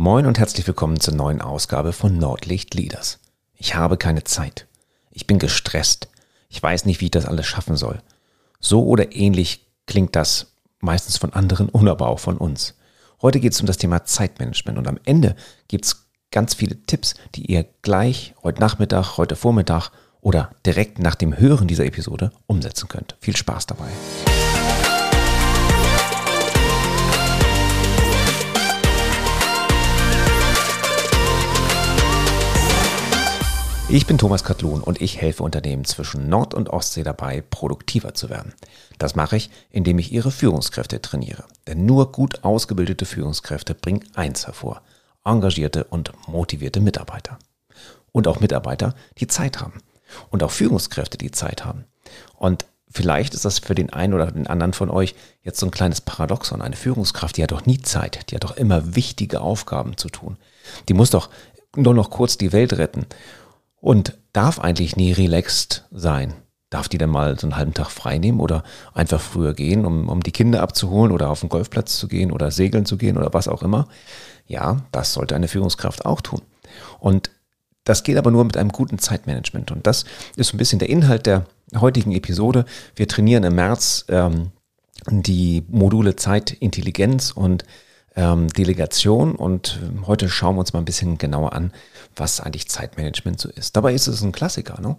Moin und herzlich willkommen zur neuen Ausgabe von Nordlicht Leaders. Ich habe keine Zeit. Ich bin gestresst. Ich weiß nicht, wie ich das alles schaffen soll. So oder ähnlich klingt das meistens von anderen und aber auch von uns. Heute geht es um das Thema Zeitmanagement und am Ende gibt es ganz viele Tipps, die ihr gleich heute Nachmittag, heute Vormittag oder direkt nach dem Hören dieser Episode umsetzen könnt. Viel Spaß dabei. Ich bin Thomas Katlun und ich helfe Unternehmen zwischen Nord- und Ostsee dabei, produktiver zu werden. Das mache ich, indem ich ihre Führungskräfte trainiere. Denn nur gut ausgebildete Führungskräfte bringen eins hervor. Engagierte und motivierte Mitarbeiter. Und auch Mitarbeiter, die Zeit haben. Und auch Führungskräfte, die Zeit haben. Und vielleicht ist das für den einen oder den anderen von euch jetzt so ein kleines Paradoxon. Eine Führungskraft, die hat doch nie Zeit. Die hat doch immer wichtige Aufgaben zu tun. Die muss doch nur noch kurz die Welt retten und darf eigentlich nie relaxed sein. Darf die dann mal so einen halben Tag frei nehmen oder einfach früher gehen, um, um die Kinder abzuholen oder auf den Golfplatz zu gehen oder segeln zu gehen oder was auch immer? Ja, das sollte eine Führungskraft auch tun. Und das geht aber nur mit einem guten Zeitmanagement. Und das ist ein bisschen der Inhalt der heutigen Episode. Wir trainieren im März ähm, die Module Zeitintelligenz und ähm, Delegation und ähm, heute schauen wir uns mal ein bisschen genauer an, was eigentlich Zeitmanagement so ist. Dabei ist es ein Klassiker. Ne?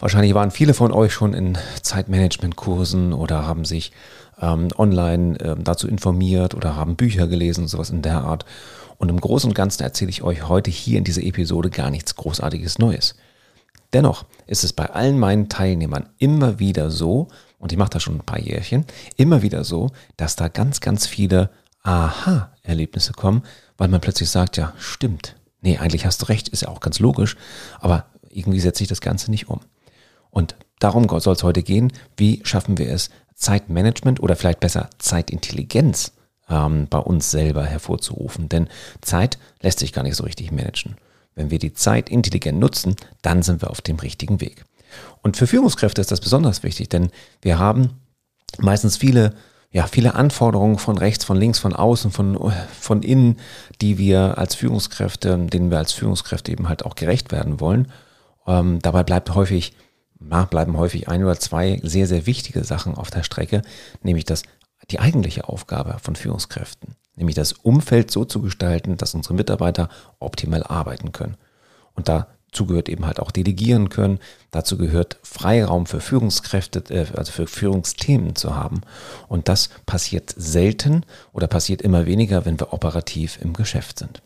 Wahrscheinlich waren viele von euch schon in Zeitmanagement-Kursen oder haben sich ähm, online äh, dazu informiert oder haben Bücher gelesen, sowas in der Art. Und im Großen und Ganzen erzähle ich euch heute hier in dieser Episode gar nichts Großartiges Neues. Dennoch ist es bei allen meinen Teilnehmern immer wieder so, und ich mache das schon ein paar Jährchen, immer wieder so, dass da ganz, ganz viele Aha-Erlebnisse kommen, weil man plötzlich sagt, ja, stimmt. Nee, eigentlich hast du recht, ist ja auch ganz logisch, aber irgendwie setze ich das Ganze nicht um. Und darum soll es heute gehen, wie schaffen wir es, Zeitmanagement oder vielleicht besser Zeitintelligenz ähm, bei uns selber hervorzurufen. Denn Zeit lässt sich gar nicht so richtig managen. Wenn wir die Zeit intelligent nutzen, dann sind wir auf dem richtigen Weg. Und für Führungskräfte ist das besonders wichtig, denn wir haben meistens viele ja, viele Anforderungen von rechts, von links, von außen, von, von innen, die wir als Führungskräfte, denen wir als Führungskräfte eben halt auch gerecht werden wollen. Ähm, dabei bleibt häufig, na, bleiben häufig ein oder zwei sehr, sehr wichtige Sachen auf der Strecke, nämlich das, die eigentliche Aufgabe von Führungskräften, nämlich das Umfeld so zu gestalten, dass unsere Mitarbeiter optimal arbeiten können. Und da Dazu gehört eben halt auch delegieren können. Dazu gehört Freiraum für Führungskräfte, äh, also für Führungsthemen zu haben. Und das passiert selten oder passiert immer weniger, wenn wir operativ im Geschäft sind.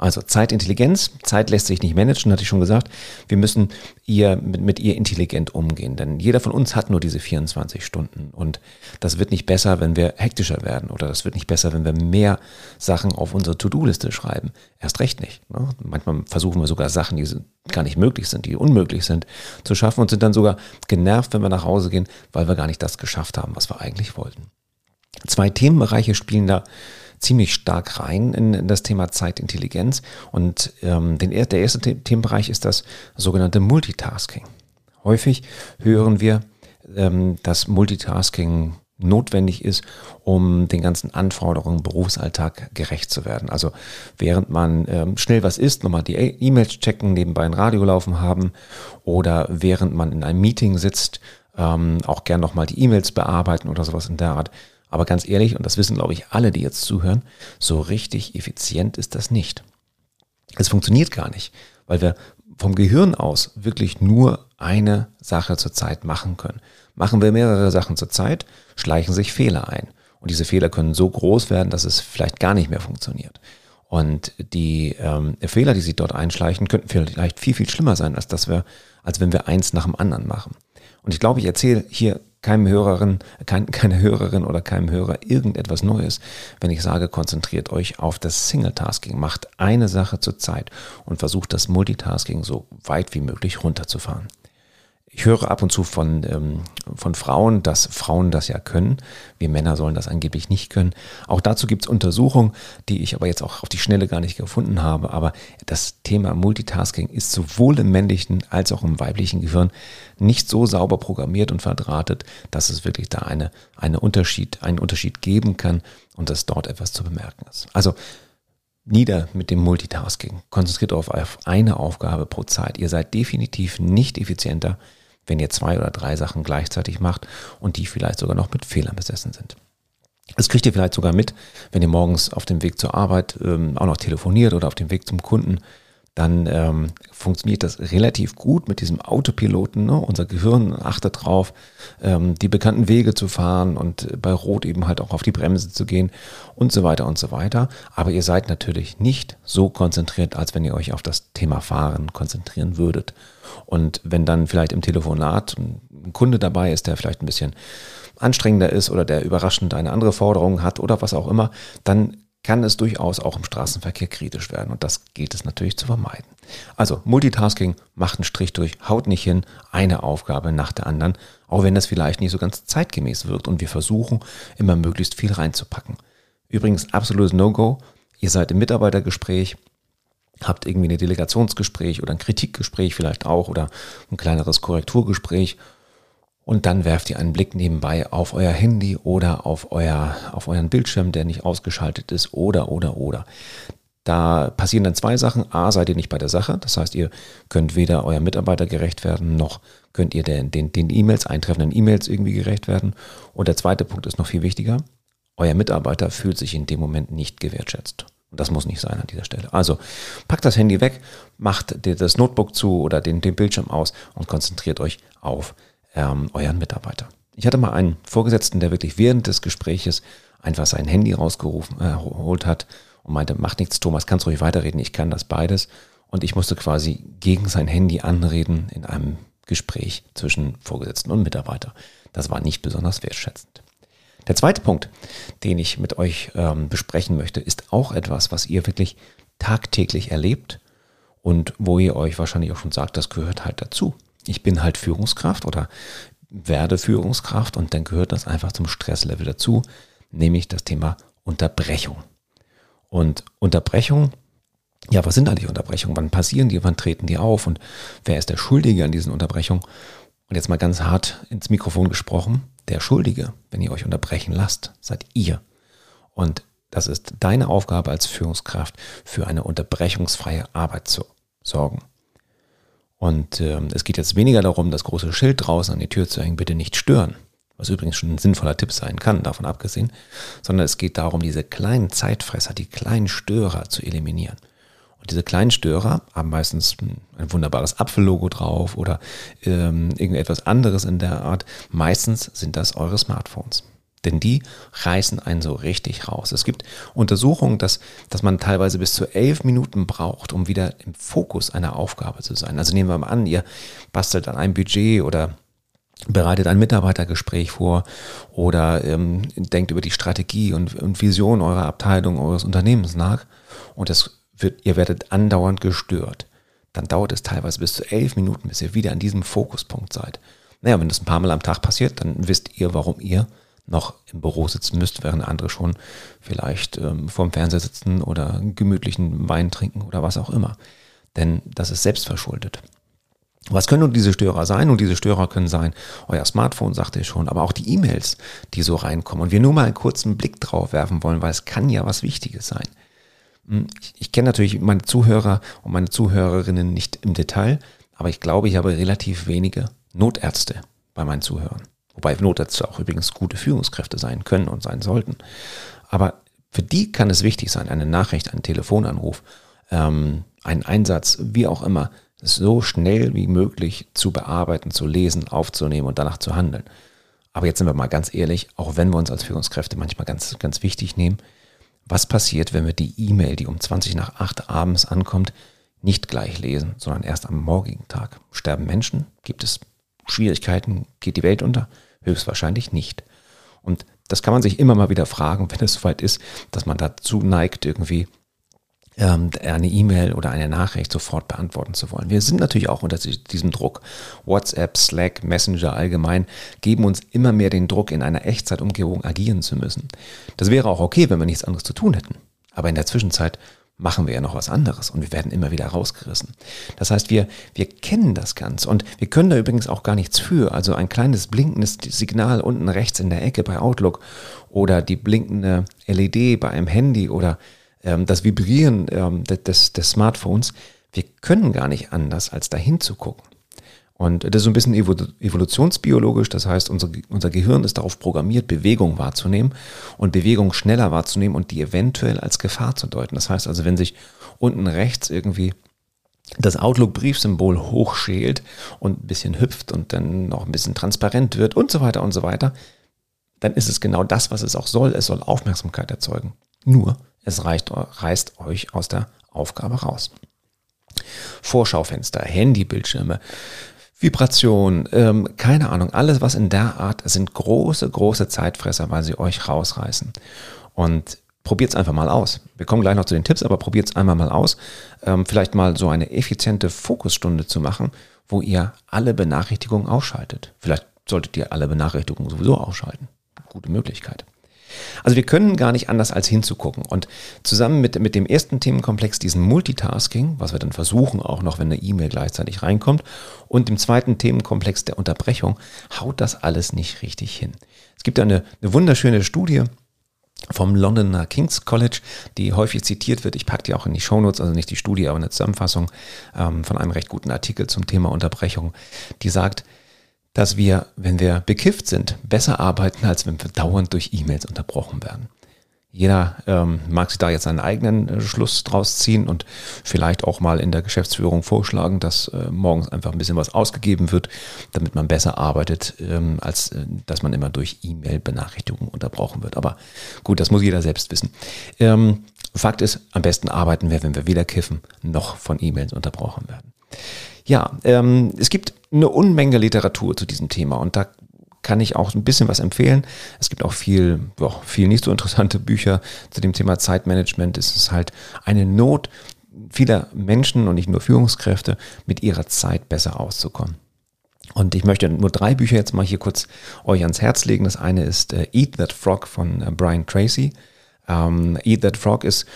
Also Zeitintelligenz, Zeit lässt sich nicht managen, hatte ich schon gesagt. Wir müssen ihr, mit, mit, ihr intelligent umgehen, denn jeder von uns hat nur diese 24 Stunden und das wird nicht besser, wenn wir hektischer werden oder das wird nicht besser, wenn wir mehr Sachen auf unsere To-Do-Liste schreiben. Erst recht nicht. Ne? Manchmal versuchen wir sogar Sachen, die gar nicht möglich sind, die unmöglich sind, zu schaffen und sind dann sogar genervt, wenn wir nach Hause gehen, weil wir gar nicht das geschafft haben, was wir eigentlich wollten. Zwei Themenbereiche spielen da ziemlich stark rein in das Thema Zeitintelligenz. Und ähm, den, der erste Themenbereich ist das sogenannte Multitasking. Häufig hören wir, ähm, dass Multitasking notwendig ist, um den ganzen Anforderungen im Berufsalltag gerecht zu werden. Also während man ähm, schnell was isst, nochmal die e- E-Mails checken, nebenbei ein Radio laufen haben oder während man in einem Meeting sitzt, ähm, auch gern nochmal die E-Mails bearbeiten oder sowas in der Art. Aber ganz ehrlich, und das wissen, glaube ich, alle, die jetzt zuhören, so richtig effizient ist das nicht. Es funktioniert gar nicht, weil wir vom Gehirn aus wirklich nur eine Sache zur Zeit machen können. Machen wir mehrere Sachen zur Zeit, schleichen sich Fehler ein. Und diese Fehler können so groß werden, dass es vielleicht gar nicht mehr funktioniert. Und die ähm, Fehler, die sich dort einschleichen, könnten vielleicht viel, viel schlimmer sein, als, dass wir, als wenn wir eins nach dem anderen machen. Und ich glaube, ich erzähle hier keinem Hörerin, kein, keine Hörerin oder keinem Hörer irgendetwas Neues, wenn ich sage, konzentriert euch auf das Single-Tasking, macht eine Sache zur Zeit und versucht das Multitasking so weit wie möglich runterzufahren. Ich höre ab und zu von, ähm, von Frauen, dass Frauen das ja können. Wir Männer sollen das angeblich nicht können. Auch dazu gibt es Untersuchungen, die ich aber jetzt auch auf die Schnelle gar nicht gefunden habe. Aber das Thema Multitasking ist sowohl im männlichen als auch im weiblichen Gehirn nicht so sauber programmiert und verdrahtet, dass es wirklich da eine, eine Unterschied, einen Unterschied geben kann und dass dort etwas zu bemerken ist. Also nieder mit dem Multitasking. Konzentriert auf eine Aufgabe pro Zeit. Ihr seid definitiv nicht effizienter, wenn ihr zwei oder drei Sachen gleichzeitig macht und die vielleicht sogar noch mit Fehlern besessen sind. Das kriegt ihr vielleicht sogar mit, wenn ihr morgens auf dem Weg zur Arbeit ähm, auch noch telefoniert oder auf dem Weg zum Kunden dann ähm, funktioniert das relativ gut mit diesem Autopiloten. Ne? Unser Gehirn achtet drauf, ähm, die bekannten Wege zu fahren und bei Rot eben halt auch auf die Bremse zu gehen und so weiter und so weiter. Aber ihr seid natürlich nicht so konzentriert, als wenn ihr euch auf das Thema Fahren konzentrieren würdet. Und wenn dann vielleicht im Telefonat ein Kunde dabei ist, der vielleicht ein bisschen anstrengender ist oder der überraschend eine andere Forderung hat oder was auch immer, dann kann es durchaus auch im Straßenverkehr kritisch werden und das gilt es natürlich zu vermeiden. Also Multitasking macht einen Strich durch, haut nicht hin, eine Aufgabe nach der anderen, auch wenn das vielleicht nicht so ganz zeitgemäß wirkt und wir versuchen immer möglichst viel reinzupacken. Übrigens absolutes No-Go, ihr seid im Mitarbeitergespräch, habt irgendwie ein Delegationsgespräch oder ein Kritikgespräch vielleicht auch oder ein kleineres Korrekturgespräch und dann werft ihr einen Blick nebenbei auf euer Handy oder auf, euer, auf euren Bildschirm, der nicht ausgeschaltet ist oder, oder, oder. Da passieren dann zwei Sachen. A, seid ihr nicht bei der Sache. Das heißt, ihr könnt weder euer Mitarbeiter gerecht werden, noch könnt ihr den, den, den E-Mails, eintreffenden E-Mails irgendwie gerecht werden. Und der zweite Punkt ist noch viel wichtiger. Euer Mitarbeiter fühlt sich in dem Moment nicht gewertschätzt. Und das muss nicht sein an dieser Stelle. Also packt das Handy weg, macht das Notebook zu oder den, den Bildschirm aus und konzentriert euch auf ähm, euren Mitarbeiter. Ich hatte mal einen Vorgesetzten, der wirklich während des Gespräches einfach sein Handy rausgerufen, äh, hat und meinte, macht nichts, Thomas, kannst ruhig weiterreden, ich kann das beides. Und ich musste quasi gegen sein Handy anreden in einem Gespräch zwischen Vorgesetzten und Mitarbeiter. Das war nicht besonders wertschätzend. Der zweite Punkt, den ich mit euch ähm, besprechen möchte, ist auch etwas, was ihr wirklich tagtäglich erlebt und wo ihr euch wahrscheinlich auch schon sagt, das gehört halt dazu ich bin halt Führungskraft oder werde Führungskraft und dann gehört das einfach zum Stresslevel dazu, nämlich das Thema Unterbrechung. Und Unterbrechung, ja, was sind eigentlich Unterbrechungen? Wann passieren die? Wann treten die auf? Und wer ist der Schuldige an diesen Unterbrechungen? Und jetzt mal ganz hart ins Mikrofon gesprochen, der Schuldige, wenn ihr euch unterbrechen lasst, seid ihr. Und das ist deine Aufgabe als Führungskraft, für eine unterbrechungsfreie Arbeit zu sorgen. Und äh, es geht jetzt weniger darum, das große Schild draußen an die Tür zu hängen, bitte nicht stören, was übrigens schon ein sinnvoller Tipp sein kann, davon abgesehen, sondern es geht darum, diese kleinen Zeitfresser, die kleinen Störer zu eliminieren. Und diese kleinen Störer haben meistens ein wunderbares Apfellogo drauf oder ähm, irgendetwas anderes in der Art. Meistens sind das eure Smartphones. Denn die reißen einen so richtig raus. Es gibt Untersuchungen, dass, dass man teilweise bis zu elf Minuten braucht, um wieder im Fokus einer Aufgabe zu sein. Also nehmen wir mal an, ihr bastelt an einem Budget oder bereitet ein Mitarbeitergespräch vor oder ähm, denkt über die Strategie und, und Vision eurer Abteilung, eures Unternehmens nach und das wird, ihr werdet andauernd gestört. Dann dauert es teilweise bis zu elf Minuten, bis ihr wieder an diesem Fokuspunkt seid. Naja, wenn das ein paar Mal am Tag passiert, dann wisst ihr, warum ihr noch im Büro sitzen müsst, während andere schon vielleicht ähm, vorm Fernseher sitzen oder gemütlichen Wein trinken oder was auch immer. Denn das ist selbstverschuldet. Was können nun diese Störer sein? Und diese Störer können sein, euer Smartphone, sagte ich schon, aber auch die E-Mails, die so reinkommen. Und wir nur mal einen kurzen Blick drauf werfen wollen, weil es kann ja was Wichtiges sein. Hm, ich, ich kenne natürlich meine Zuhörer und meine Zuhörerinnen nicht im Detail, aber ich glaube, ich habe relativ wenige Notärzte bei meinen Zuhörern. Wobei Notärzte auch übrigens gute Führungskräfte sein können und sein sollten. Aber für die kann es wichtig sein, eine Nachricht, einen Telefonanruf, ähm, einen Einsatz, wie auch immer, so schnell wie möglich zu bearbeiten, zu lesen, aufzunehmen und danach zu handeln. Aber jetzt sind wir mal ganz ehrlich, auch wenn wir uns als Führungskräfte manchmal ganz, ganz wichtig nehmen, was passiert, wenn wir die E-Mail, die um 20 nach 8 abends ankommt, nicht gleich lesen, sondern erst am morgigen Tag? Sterben Menschen? Gibt es Schwierigkeiten? Geht die Welt unter? Höchstwahrscheinlich nicht. Und das kann man sich immer mal wieder fragen, wenn es soweit ist, dass man dazu neigt, irgendwie ähm, eine E-Mail oder eine Nachricht sofort beantworten zu wollen. Wir sind natürlich auch unter diesem Druck. WhatsApp, Slack, Messenger allgemein geben uns immer mehr den Druck, in einer Echtzeitumgebung agieren zu müssen. Das wäre auch okay, wenn wir nichts anderes zu tun hätten. Aber in der Zwischenzeit machen wir ja noch was anderes und wir werden immer wieder rausgerissen. Das heißt, wir, wir kennen das Ganze und wir können da übrigens auch gar nichts für. Also ein kleines blinkendes Signal unten rechts in der Ecke bei Outlook oder die blinkende LED bei einem Handy oder ähm, das Vibrieren ähm, des, des Smartphones, wir können gar nicht anders, als dahin zu gucken. Und das ist so ein bisschen evolutionsbiologisch, das heißt, unser, unser Gehirn ist darauf programmiert, Bewegung wahrzunehmen und Bewegung schneller wahrzunehmen und die eventuell als Gefahr zu deuten. Das heißt also, wenn sich unten rechts irgendwie das Outlook-Briefsymbol hochschält und ein bisschen hüpft und dann noch ein bisschen transparent wird und so weiter und so weiter, dann ist es genau das, was es auch soll. Es soll Aufmerksamkeit erzeugen. Nur, es reicht, reißt euch aus der Aufgabe raus. Vorschaufenster, Handybildschirme, Vibration, ähm, keine Ahnung, alles was in der Art sind große, große Zeitfresser, weil sie euch rausreißen. Und probiert es einfach mal aus. Wir kommen gleich noch zu den Tipps, aber probiert es einmal mal aus. Ähm, vielleicht mal so eine effiziente Fokusstunde zu machen, wo ihr alle Benachrichtigungen ausschaltet. Vielleicht solltet ihr alle Benachrichtigungen sowieso ausschalten. Gute Möglichkeit. Also wir können gar nicht anders als hinzugucken. Und zusammen mit, mit dem ersten Themenkomplex, diesem Multitasking, was wir dann versuchen, auch noch, wenn eine E-Mail gleichzeitig reinkommt, und dem zweiten Themenkomplex der Unterbrechung, haut das alles nicht richtig hin. Es gibt eine, eine wunderschöne Studie, vom Londoner King's College, die häufig zitiert wird. Ich packe die auch in die Shownotes, also nicht die Studie, aber eine Zusammenfassung ähm, von einem recht guten Artikel zum Thema Unterbrechung, die sagt, dass wir, wenn wir bekifft sind, besser arbeiten, als wenn wir dauernd durch E-Mails unterbrochen werden. Jeder ähm, mag sich da jetzt seinen eigenen äh, Schluss draus ziehen und vielleicht auch mal in der Geschäftsführung vorschlagen, dass äh, morgens einfach ein bisschen was ausgegeben wird, damit man besser arbeitet, ähm, als äh, dass man immer durch E-Mail-Benachrichtigungen unterbrochen wird. Aber gut, das muss jeder selbst wissen. Ähm, Fakt ist, am besten arbeiten wir, wenn wir weder kiffen noch von E-Mails unterbrochen werden. Ja, ähm, es gibt eine Unmenge Literatur zu diesem Thema und da kann ich auch ein bisschen was empfehlen. Es gibt auch viel, ja, viel nicht so interessante Bücher zu dem Thema Zeitmanagement. Es ist halt eine Not vieler Menschen und nicht nur Führungskräfte, mit ihrer Zeit besser auszukommen. Und ich möchte nur drei Bücher jetzt mal hier kurz euch ans Herz legen. Das eine ist äh, Eat That Frog von äh, Brian Tracy. Ähm, Eat That Frog ist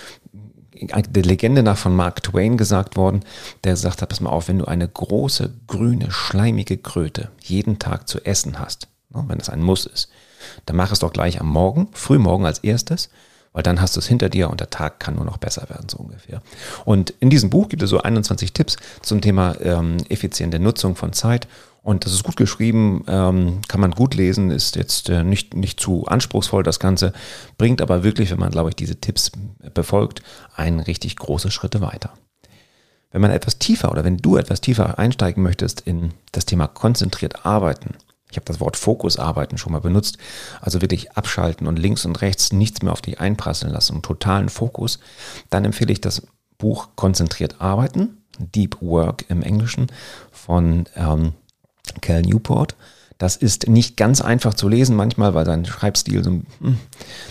der Legende nach von Mark Twain gesagt worden, der gesagt hat, pass mal auf, wenn du eine große, grüne, schleimige Kröte jeden Tag zu essen hast, ne, wenn das ein Muss ist, dann mach es doch gleich am Morgen, frühmorgen als erstes, weil dann hast du es hinter dir und der Tag kann nur noch besser werden, so ungefähr. Und in diesem Buch gibt es so 21 Tipps zum Thema ähm, effiziente Nutzung von Zeit und das ist gut geschrieben, ähm, kann man gut lesen, ist jetzt äh, nicht, nicht zu anspruchsvoll das Ganze, bringt aber wirklich, wenn man, glaube ich, diese Tipps befolgt, einen richtig große Schritte weiter. Wenn man etwas tiefer oder wenn du etwas tiefer einsteigen möchtest in das Thema konzentriert arbeiten, ich habe das Wort Fokusarbeiten schon mal benutzt, also wirklich abschalten und links und rechts nichts mehr auf dich einprasseln lassen, totalen Fokus, dann empfehle ich das Buch Konzentriert arbeiten, Deep Work im Englischen von ähm, Cal Newport. Das ist nicht ganz einfach zu lesen manchmal, weil sein Schreibstil so, hm,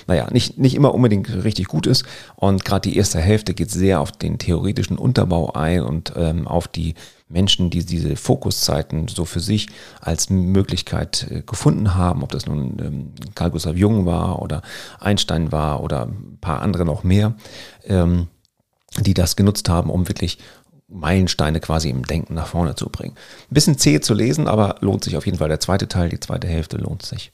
naja, nicht, nicht immer unbedingt richtig gut ist. Und gerade die erste Hälfte geht sehr auf den theoretischen Unterbau ein und ähm, auf die Menschen, die diese Fokuszeiten so für sich als Möglichkeit äh, gefunden haben, ob das nun ähm, Carl Gustav Jung war oder Einstein war oder ein paar andere noch mehr, ähm, die das genutzt haben, um wirklich Meilensteine quasi im Denken nach vorne zu bringen. Ein bisschen zäh zu lesen, aber lohnt sich auf jeden Fall. Der zweite Teil, die zweite Hälfte lohnt sich.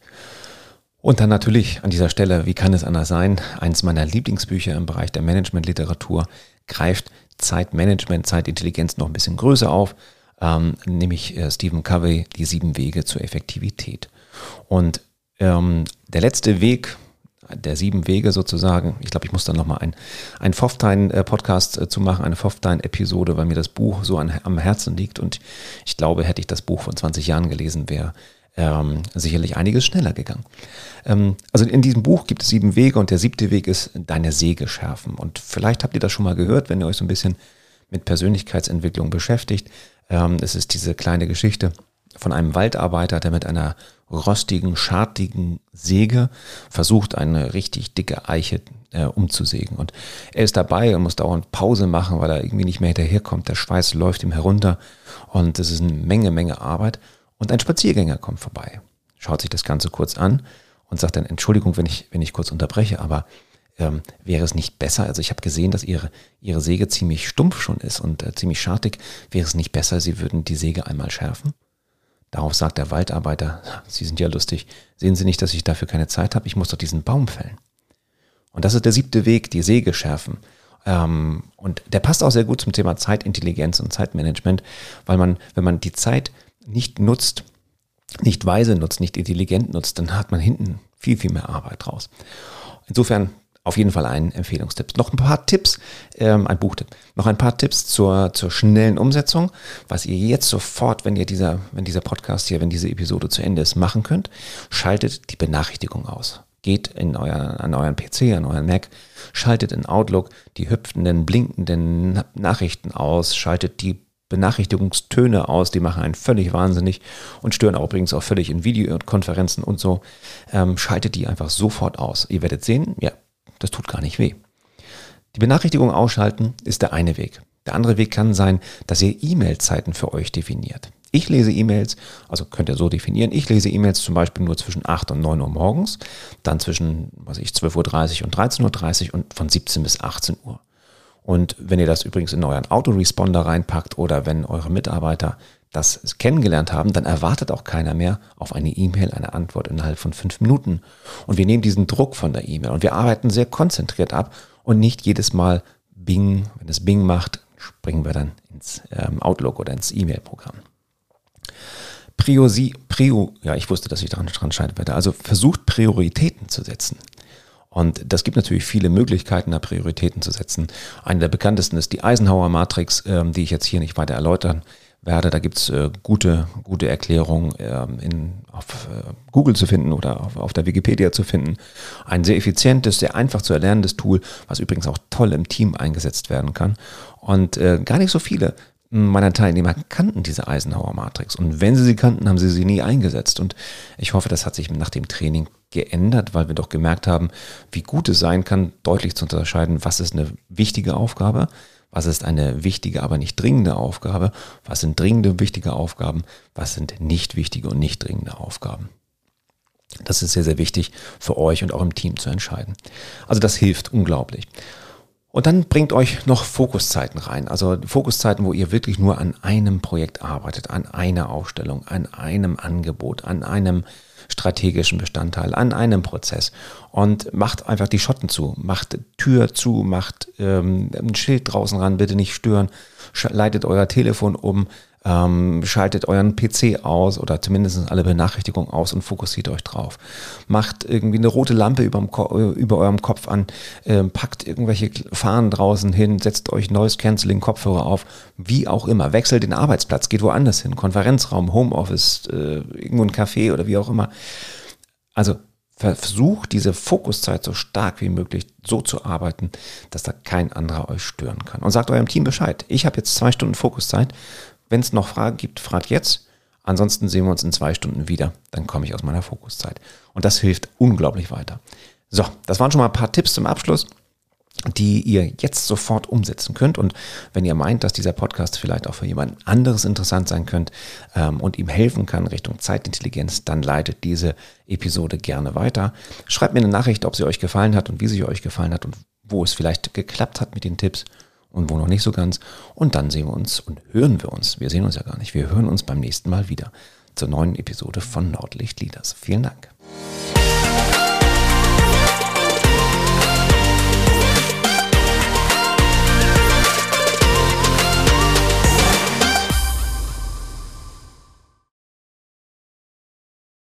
Und dann natürlich an dieser Stelle, wie kann es anders sein, eines meiner Lieblingsbücher im Bereich der Managementliteratur greift Zeitmanagement, Zeitintelligenz noch ein bisschen größer auf, ähm, nämlich äh, Stephen Covey, die sieben Wege zur Effektivität. Und ähm, der letzte Weg, der sieben Wege sozusagen. Ich glaube, ich muss dann nochmal ein, ein Pfofftein-Podcast äh, zu machen, eine Pfofftein-Episode, weil mir das Buch so an, am Herzen liegt. Und ich glaube, hätte ich das Buch von 20 Jahren gelesen, wäre ähm, sicherlich einiges schneller gegangen. Ähm, also in diesem Buch gibt es sieben Wege und der siebte Weg ist deine Säge schärfen. Und vielleicht habt ihr das schon mal gehört, wenn ihr euch so ein bisschen mit Persönlichkeitsentwicklung beschäftigt. Ähm, es ist diese kleine Geschichte von einem Waldarbeiter, der mit einer rostigen, schartigen Säge versucht, eine richtig dicke Eiche äh, umzusägen. Und er ist dabei und muss dauernd Pause machen, weil er irgendwie nicht mehr hinterherkommt. Der Schweiß läuft ihm herunter und es ist eine Menge, Menge Arbeit. Und ein Spaziergänger kommt vorbei, schaut sich das Ganze kurz an und sagt dann, Entschuldigung, wenn ich, wenn ich kurz unterbreche, aber ähm, wäre es nicht besser, also ich habe gesehen, dass ihre, ihre Säge ziemlich stumpf schon ist und äh, ziemlich schartig, wäre es nicht besser, Sie würden die Säge einmal schärfen? Darauf sagt der Waldarbeiter, Sie sind ja lustig, sehen Sie nicht, dass ich dafür keine Zeit habe, ich muss doch diesen Baum fällen. Und das ist der siebte Weg, die Säge schärfen. Ähm, und der passt auch sehr gut zum Thema Zeitintelligenz und Zeitmanagement, weil man, wenn man die Zeit nicht nutzt, nicht weise nutzt, nicht intelligent nutzt, dann hat man hinten viel, viel mehr Arbeit draus. Insofern auf jeden Fall ein Empfehlungstipp. Noch ein paar Tipps, ähm, ein Buchtipp. Noch ein paar Tipps zur, zur schnellen Umsetzung, was ihr jetzt sofort, wenn ihr dieser, wenn dieser Podcast hier, wenn diese Episode zu Ende ist, machen könnt. Schaltet die Benachrichtigung aus. Geht in euer, an euren PC, an euren Mac, schaltet in Outlook die hüpfenden, blinkenden Nachrichten aus, schaltet die Benachrichtigungstöne aus, die machen einen völlig wahnsinnig und stören auch übrigens auch völlig in Videokonferenzen und so. Ähm, schaltet die einfach sofort aus. Ihr werdet sehen, ja, das tut gar nicht weh. Die Benachrichtigung ausschalten ist der eine Weg. Der andere Weg kann sein, dass ihr E-Mail-Zeiten für euch definiert. Ich lese E-Mails, also könnt ihr so definieren, ich lese E-Mails zum Beispiel nur zwischen 8 und 9 Uhr morgens, dann zwischen was ich, 12.30 Uhr und 13.30 Uhr und von 17 bis 18 Uhr. Und wenn ihr das übrigens in euren Autoresponder reinpackt oder wenn eure Mitarbeiter das kennengelernt haben, dann erwartet auch keiner mehr auf eine E-Mail eine Antwort innerhalb von fünf Minuten. Und wir nehmen diesen Druck von der E-Mail und wir arbeiten sehr konzentriert ab und nicht jedes Mal Bing, wenn es Bing macht, springen wir dann ins ähm, Outlook oder ins E-Mail-Programm. Priosi, Prio, ja, ich wusste, dass ich daran dran scheiden werde. Also versucht Prioritäten zu setzen. Und das gibt natürlich viele Möglichkeiten, da Prioritäten zu setzen. Eine der bekanntesten ist die Eisenhower-Matrix, ähm, die ich jetzt hier nicht weiter erläutern werde. Da gibt's äh, gute, gute Erklärungen ähm, in, auf äh, Google zu finden oder auf, auf der Wikipedia zu finden. Ein sehr effizientes, sehr einfach zu erlernendes Tool, was übrigens auch toll im Team eingesetzt werden kann. Und äh, gar nicht so viele meiner Teilnehmer kannten diese Eisenhower Matrix. Und wenn sie sie kannten, haben sie sie nie eingesetzt. Und ich hoffe, das hat sich nach dem Training geändert, weil wir doch gemerkt haben, wie gut es sein kann, deutlich zu unterscheiden, was ist eine wichtige Aufgabe, was ist eine wichtige, aber nicht dringende Aufgabe, was sind dringende, wichtige Aufgaben, was sind nicht wichtige und nicht dringende Aufgaben. Das ist sehr, sehr wichtig für euch und auch im Team zu entscheiden. Also das hilft unglaublich. Und dann bringt euch noch Fokuszeiten rein. Also Fokuszeiten, wo ihr wirklich nur an einem Projekt arbeitet, an einer Aufstellung, an einem Angebot, an einem strategischen Bestandteil, an einem Prozess. Und macht einfach die Schotten zu, macht Tür zu, macht ähm, ein Schild draußen ran, bitte nicht stören, leitet euer Telefon um, ähm, schaltet euren PC aus oder zumindest alle Benachrichtigungen aus und fokussiert euch drauf. Macht irgendwie eine rote Lampe überm über eurem Kopf an, äh, packt irgendwelche Fahnen draußen hin, setzt euch Noise Cancelling Kopfhörer auf, wie auch immer. Wechselt den Arbeitsplatz, geht woanders hin, Konferenzraum, Homeoffice, äh, irgendwo ein Café oder wie auch immer. Also versucht diese Fokuszeit so stark wie möglich so zu arbeiten, dass da kein anderer euch stören kann. Und sagt eurem Team Bescheid. Ich habe jetzt zwei Stunden Fokuszeit. Wenn es noch Fragen gibt, fragt jetzt. Ansonsten sehen wir uns in zwei Stunden wieder. Dann komme ich aus meiner Fokuszeit. Und das hilft unglaublich weiter. So, das waren schon mal ein paar Tipps zum Abschluss die ihr jetzt sofort umsetzen könnt. Und wenn ihr meint, dass dieser Podcast vielleicht auch für jemand anderes interessant sein könnte ähm, und ihm helfen kann Richtung Zeitintelligenz, dann leitet diese Episode gerne weiter. Schreibt mir eine Nachricht, ob sie euch gefallen hat und wie sie euch gefallen hat und wo es vielleicht geklappt hat mit den Tipps und wo noch nicht so ganz. Und dann sehen wir uns und hören wir uns. Wir sehen uns ja gar nicht. Wir hören uns beim nächsten Mal wieder zur neuen Episode von Nordlicht Leaders. Vielen Dank.